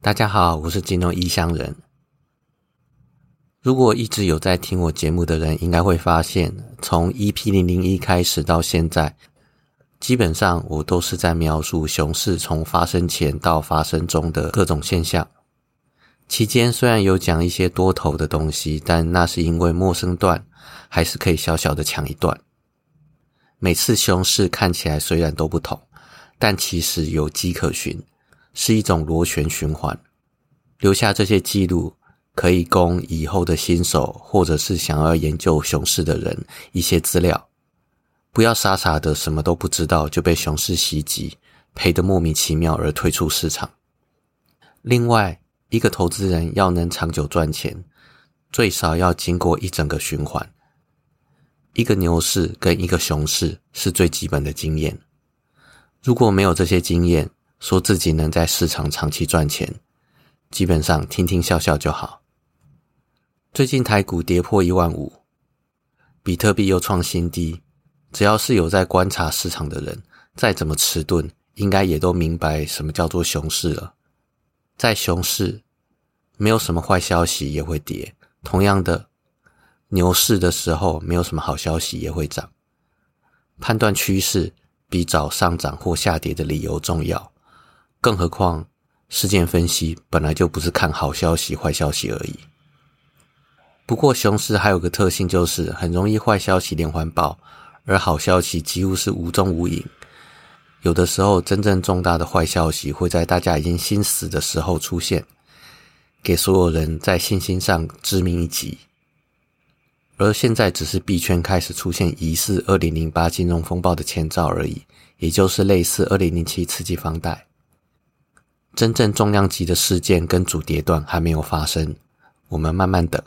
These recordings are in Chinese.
大家好，我是金融异乡人。如果一直有在听我节目的人，应该会发现，从 EP 零零一开始到现在，基本上我都是在描述熊市从发生前到发生中的各种现象。期间虽然有讲一些多头的东西，但那是因为陌生段还是可以小小的抢一段。每次熊市看起来虽然都不同，但其实有迹可循，是一种螺旋循环。留下这些记录。可以供以后的新手或者是想要研究熊市的人一些资料，不要傻傻的什么都不知道就被熊市袭击，赔得莫名其妙而退出市场。另外，一个投资人要能长久赚钱，最少要经过一整个循环。一个牛市跟一个熊市是最基本的经验。如果没有这些经验，说自己能在市场长期赚钱，基本上听听笑笑就好。最近台股跌破一万五，比特币又创新低。只要是有在观察市场的人，再怎么迟钝，应该也都明白什么叫做熊市了。在熊市，没有什么坏消息也会跌；同样的，牛市的时候，没有什么好消息也会涨。判断趋势比找上涨或下跌的理由重要，更何况事件分析本来就不是看好消息、坏消息而已。不过，熊市还有个特性，就是很容易坏消息连环爆，而好消息几乎是无踪无影。有的时候，真正重大的坏消息会在大家已经心死的时候出现，给所有人在信心上致命一击。而现在只是币圈开始出现疑似二零零八金融风暴的前兆而已，也就是类似二零零七刺激房贷。真正重量级的事件跟主跌段还没有发生，我们慢慢等。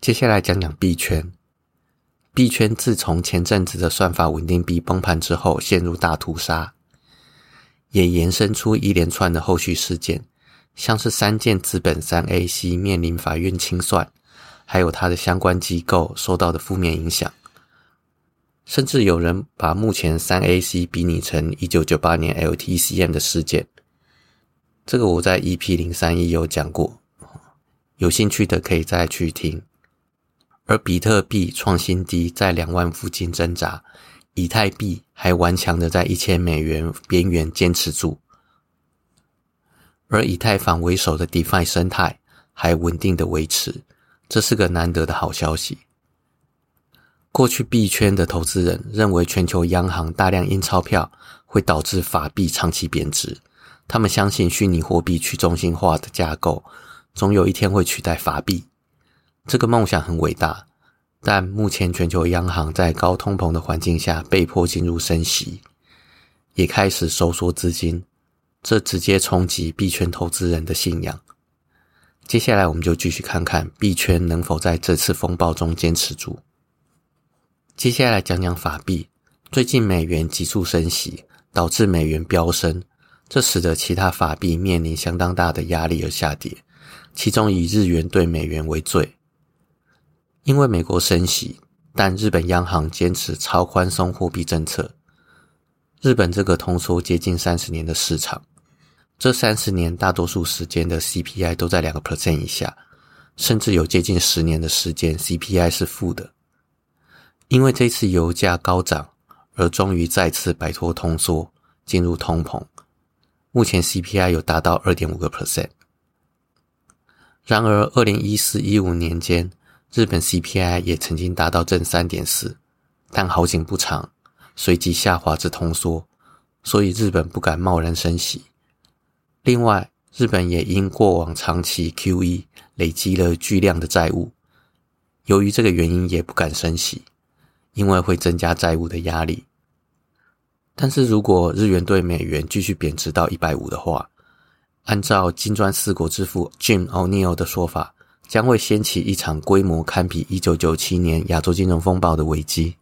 接下来讲讲币圈。币圈自从前阵子的算法稳定币崩盘之后，陷入大屠杀，也延伸出一连串的后续事件，像是三件资本三 AC 面临法院清算，还有它的相关机构受到的负面影响，甚至有人把目前三 AC 比拟成一九九八年 LTCM 的事件。这个我在 EP 零三一有讲过，有兴趣的可以再去听。而比特币创新低，在两万附近挣扎，以太币还顽强的在一千美元边缘坚持住，而以太坊为首的 DeFi 生态还稳定的维持，这是个难得的好消息。过去币圈的投资人认为，全球央行大量印钞票会导致法币长期贬值，他们相信虚拟货币去中心化的架构，总有一天会取代法币。这个梦想很伟大，但目前全球央行在高通膨的环境下被迫进入升息，也开始收缩资金，这直接冲击币圈投资人的信仰。接下来我们就继续看看币圈能否在这次风暴中坚持住。接下来讲讲法币，最近美元急速升息，导致美元飙升，这使得其他法币面临相当大的压力而下跌，其中以日元对美元为最。因为美国升息，但日本央行坚持超宽松货币政策。日本这个通缩接近三十年的市场，这三十年大多数时间的 CPI 都在两个 percent 以下，甚至有接近十年的时间 CPI 是负的。因为这次油价高涨，而终于再次摆脱通缩，进入通膨。目前 CPI 有达到二点五个 percent。然而，二零一四一五年间。日本 CPI 也曾经达到正三点四，但好景不长，随即下滑至通缩，所以日本不敢贸然升息。另外，日本也因过往长期 QE 累积了巨量的债务，由于这个原因也不敢升息，因为会增加债务的压力。但是如果日元对美元继续贬值到一百五的话，按照金砖四国之父 Jim O'Neill 的说法。将会掀起一场规模堪比一九九七年亚洲金融风暴的危机。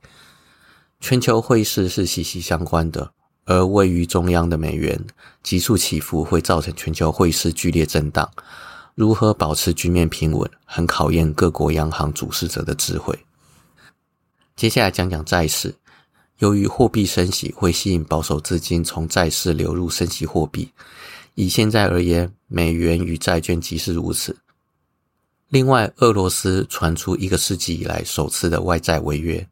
全球汇市是息息相关的，而位于中央的美元急速起伏会造成全球汇市剧烈震荡。如何保持局面平稳，很考验各国央行主事者的智慧。接下来讲讲债市，由于货币升息会吸引保守资金从债市流入升息货币，以现在而言，美元与债券即是如此。另外，俄罗斯传出一个世纪以来首次的外债违约，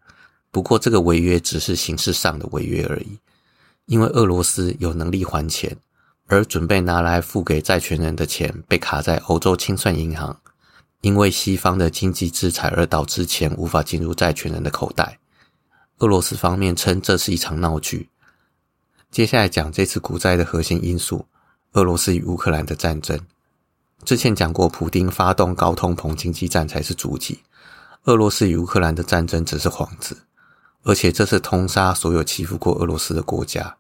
不过这个违约只是形式上的违约而已，因为俄罗斯有能力还钱，而准备拿来付给债权人的钱被卡在欧洲清算银行，因为西方的经济制裁而导致钱无法进入债权人的口袋。俄罗斯方面称这是一场闹剧。接下来讲这次股灾的核心因素：俄罗斯与乌克兰的战争。之前讲过，普丁发动高通膨经济战才是主体，俄罗斯与乌克兰的战争只是幌子，而且这是通杀所有欺负过俄罗斯的国家，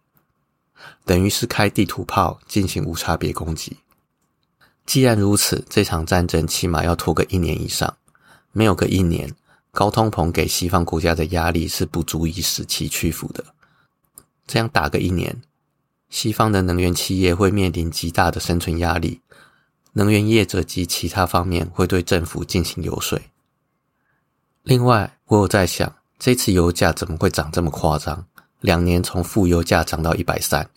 等于是开地图炮进行无差别攻击。既然如此，这场战争起码要拖个一年以上，没有个一年，高通膨给西方国家的压力是不足以使其屈服的。这样打个一年，西方的能源企业会面临极大的生存压力。能源业者及其他方面会对政府进行游说。另外，我有在想，这次油价怎么会涨这么夸张？两年从负油价涨到一百三，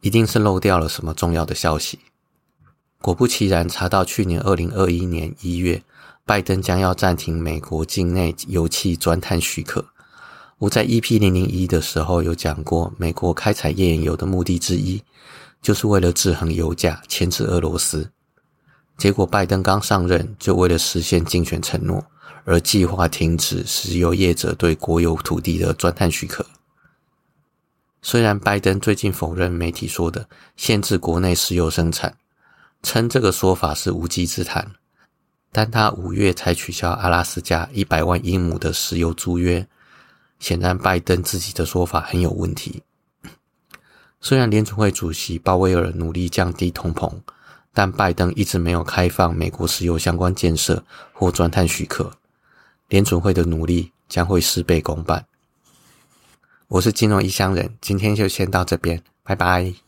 一定是漏掉了什么重要的消息。果不其然，查到去年二零二一年一月，拜登将要暂停美国境内油气钻探许可。我在 EP 零零一的时候有讲过，美国开采页岩油的目的之一，就是为了制衡油价，牵制俄罗斯。结果，拜登刚上任，就为了实现竞选承诺，而计划停止石油业者对国有土地的钻探许可。虽然拜登最近否认媒体说的限制国内石油生产，称这个说法是无稽之谈，但他五月才取消阿拉斯加一百万英亩的石油租约，显然拜登自己的说法很有问题。虽然联储会主席鲍威尔努力降低通膨。但拜登一直没有开放美国石油相关建设或钻探许可，联准会的努力将会事倍功半。我是金融异乡人，今天就先到这边，拜拜。